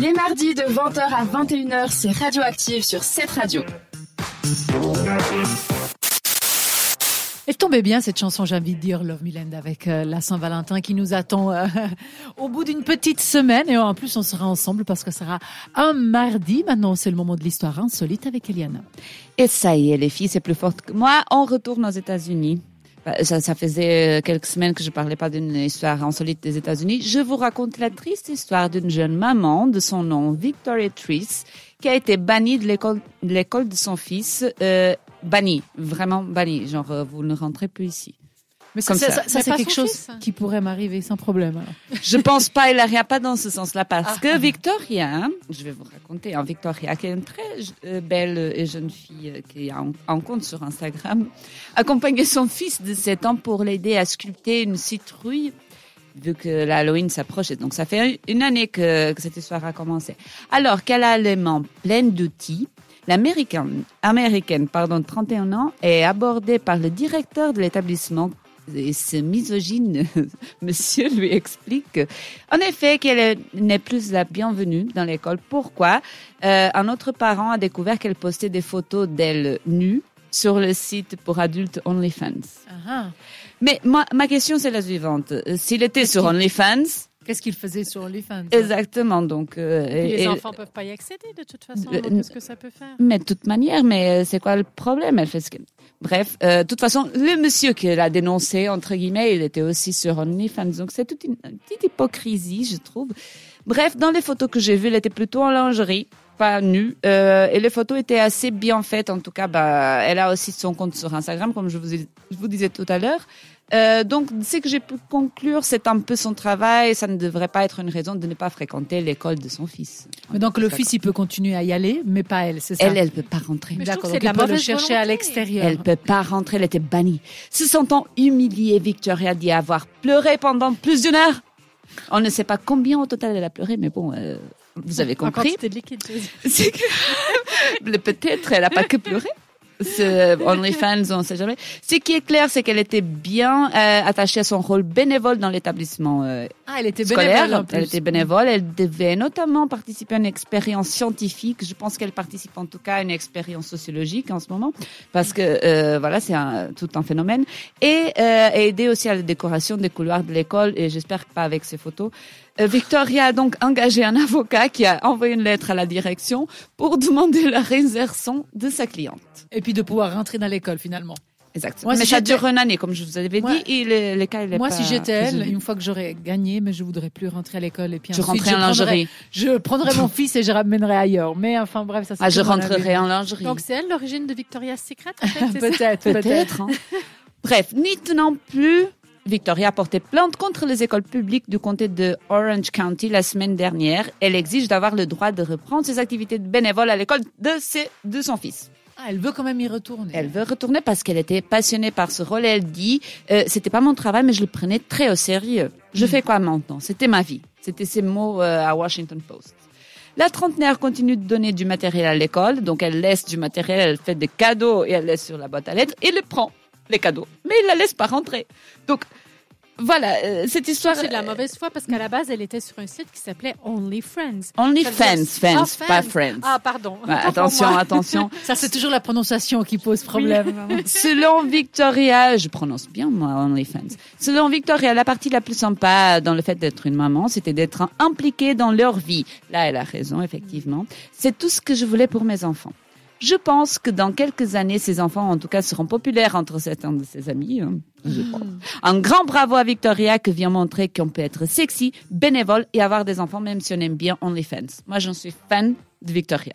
Les mardis de 20h à 21h, c'est Radioactive sur cette radio. Elle tombait bien cette chanson, j'ai envie de dire, Love Milend avec euh, la Saint-Valentin qui nous attend euh, au bout d'une petite semaine. Et en plus, on sera ensemble parce que ce sera un mardi. Maintenant, c'est le moment de l'histoire insolite avec Eliana. Et ça y est, les filles, c'est plus forte que moi. On retourne aux États-Unis. Bah, Ça, ça faisait euh, quelques semaines que je parlais pas d'une histoire insolite des États-Unis. Je vous raconte la triste histoire d'une jeune maman de son nom Victoria Treese qui a été bannie de l'école de de son fils. Euh, bannie, vraiment bannie. Genre, euh, vous ne rentrez plus ici. Mais Comme ça, ça. ça, c'est quelque chose fils. qui pourrait m'arriver sans problème. alors. Je pense pas, il n'y a pas dans ce sens-là parce Ah. que Victoria, je vais vous raconter, hein, Victoria, qui est une très euh, belle et jeune fille euh, qui a un, un compte sur Instagram, accompagnait son fils de 7 ans pour l'aider à sculpter une citrouille vu que l'Halloween s'approchait. Donc ça fait une année que, que cette histoire a commencé. Alors qu'elle a les mains pleines d'outils, l'américaine, américaine, pardon, de 31 ans, est abordée par le directeur de l'établissement et ce misogyne monsieur lui explique que, en effet qu'elle est- n'est plus la bienvenue dans l'école. Pourquoi? Euh, Un autre parent a découvert qu'elle postait des photos d'elle nue sur le site pour adultes OnlyFans. Ah, Mais moi, ma question c'est la suivante. S'il était sur OnlyFans, Qu'est-ce qu'il faisait sur OnlyFans exactement, donc... euh, les et- enfants peuvent pas y accéder de toute façon. Euh, Qu'est-ce que ça peut faire Mais de toute manière, mais euh, c'est quoi le problème? Elle fait ce que... Bref, euh, de toute façon, le monsieur qui l'a dénoncé, entre guillemets, il était aussi sur OnlyFans. Donc c'est toute une, une petite hypocrisie, je trouve. Bref, dans les photos que j'ai vues, elle était plutôt en lingerie, pas nue. Euh, et les photos étaient assez bien faites. En tout cas, bah, elle a aussi son compte sur Instagram, comme je vous, ai- je vous disais tout à l'heure. Euh, donc, ce que j'ai pu conclure, c'est un peu son travail. Ça ne devrait pas être une raison de ne pas fréquenter l'école de son fils. Mais donc le fils, il peut continuer à y aller, mais pas elle, c'est ça Elle, elle peut pas rentrer. Mais je trouve D'accord, que c'est donc il peut le chercher à l'extérieur. Elle peut pas rentrer, elle était bannie. Se sentant humiliée, Victoria dit avoir pleuré pendant plus d'une heure. On ne sait pas combien au total elle a pleuré, mais bon, euh, vous avez compris. de liquide. je veux dire. C'est que le- peut-être elle a pas que pleuré. Ce OnlyFans, on ne sait jamais. Ce qui est clair, c'est qu'elle était bien euh, attachée à son rôle bénévole dans l'établissement euh, Ah, elle était scolaire. bénévole en plus. Elle était bénévole. Elle devait notamment participer à une expérience scientifique. Je pense qu'elle participe en tout cas à une expérience sociologique en ce moment, parce que euh, voilà, c'est un, tout un phénomène. Et euh, aider aussi à la décoration des couloirs de l'école. Et j'espère que pas avec ses photos. Euh, Victoria a donc engagé un avocat qui a envoyé une lettre à la direction pour demander la réinsertion de sa cliente. Et puis de pouvoir rentrer dans l'école finalement. Exactement. Moi, Mais si ça dure une année, comme je vous avais dit, et le, le cas, il est Moi, pas si j'étais elle, une fois que j'aurais gagné, mais je voudrais plus rentrer à l'école et puis Je ensuite, rentrais en lingerie. Je prendrais mon fils et je ramènerais ailleurs. Mais enfin bref, ça. c'est Ah, je rentrerai en lingerie. Donc c'est elle l'origine de Victoria's Secret en fait, Peut-être, peut-être. Hein. Bref, ni non plus, Victoria a porté plainte contre les écoles publiques du comté de Orange County la semaine dernière. Elle exige d'avoir le droit de reprendre ses activités de bénévole à l'école de, ses- de son fils. Ah, elle veut quand même y retourner. Elle veut retourner parce qu'elle était passionnée par ce rôle. Elle dit, euh, c'était pas mon travail, mais je le prenais très au sérieux. Je fais quoi maintenant? C'était ma vie. C'était ses mots euh, à Washington Post. La trentenaire continue de donner du matériel à l'école, donc elle laisse du matériel, elle fait des cadeaux et elle laisse sur la boîte à lettres et elle prend les cadeaux, mais il la laisse pas rentrer. Donc voilà, euh, cette histoire. C'est de la mauvaise foi parce qu'à la base, elle était sur un site qui s'appelait Only Friends. Only fans, fans, Ah, pas friends. Ah, pardon. Attention, attention. Ça, c'est toujours la prononciation qui pose problème. Selon Victoria, je prononce bien moi OnlyFans. Selon Victoria, la partie la plus sympa dans le fait d'être une maman, c'était d'être impliquée dans leur vie. Là, elle a raison, effectivement. C'est tout ce que je voulais pour mes enfants. Je pense que dans quelques années, ces enfants, en tout cas, seront populaires entre certains de ses amis. hein, je crois. Un grand bravo à Victoria qui vient montrer qu'on peut être sexy, bénévole et avoir des enfants, même si on aime bien OnlyFans. Moi, j'en suis fan de Victoria.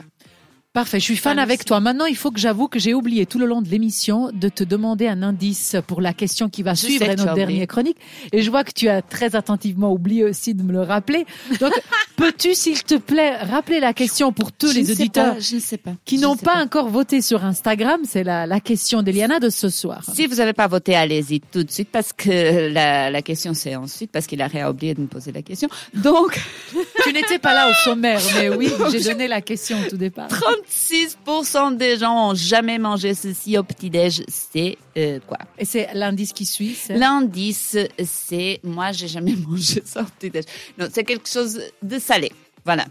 Parfait, je suis fan Fan avec toi. Maintenant, il faut que j'avoue que j'ai oublié tout le long de l'émission de te demander un indice pour la question qui va Je suivre notre dernière chronique. Et je vois que tu as très attentivement oublié aussi de me le rappeler. Donc, peux-tu, s'il te plaît, rappeler la question pour tous Je les auditeurs pas, je ne sais pas. qui Je n'ont pas, encore voté sur Instagram? C'est la, la question d'Eliana de ce soir. Si vous n'avez pas voté, allez-y tout de suite parce que la, la question c'est ensuite parce qu'il a oublié de me poser la question. Donc, tu n'étais pas là au sommaire, mais oui, j'ai donné la question au tout départ. 36% des gens ont jamais mangé ceci au petit-déj. C'est euh, quoi? Et c'est l'indice qui suit. c'est- L'indice, c'est moi, j'ai jamais mangé ça au petit-déj. Non, c'est quelque chose de salé. Voilà.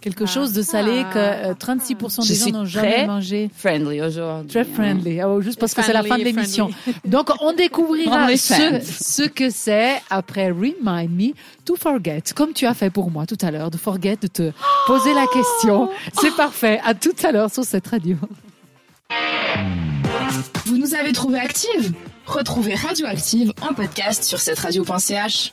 Quelque chose de salé que euh, 36% Je des gens n'ont jamais très mangé. Friendly aujourd'hui. Très friendly. Oh, juste parce que c'est la fin de Friendly, l'émission. Donc, on découvrira ce que c'est après Remind Me to Forget, comme tu as fait pour moi tout à l'heure, de forget, de te poser la question. C'est parfait. À tout à l'heure sur cette radio. Vous nous avez trouvé active Retrouvez Radioactive en podcast sur cette radio.ch.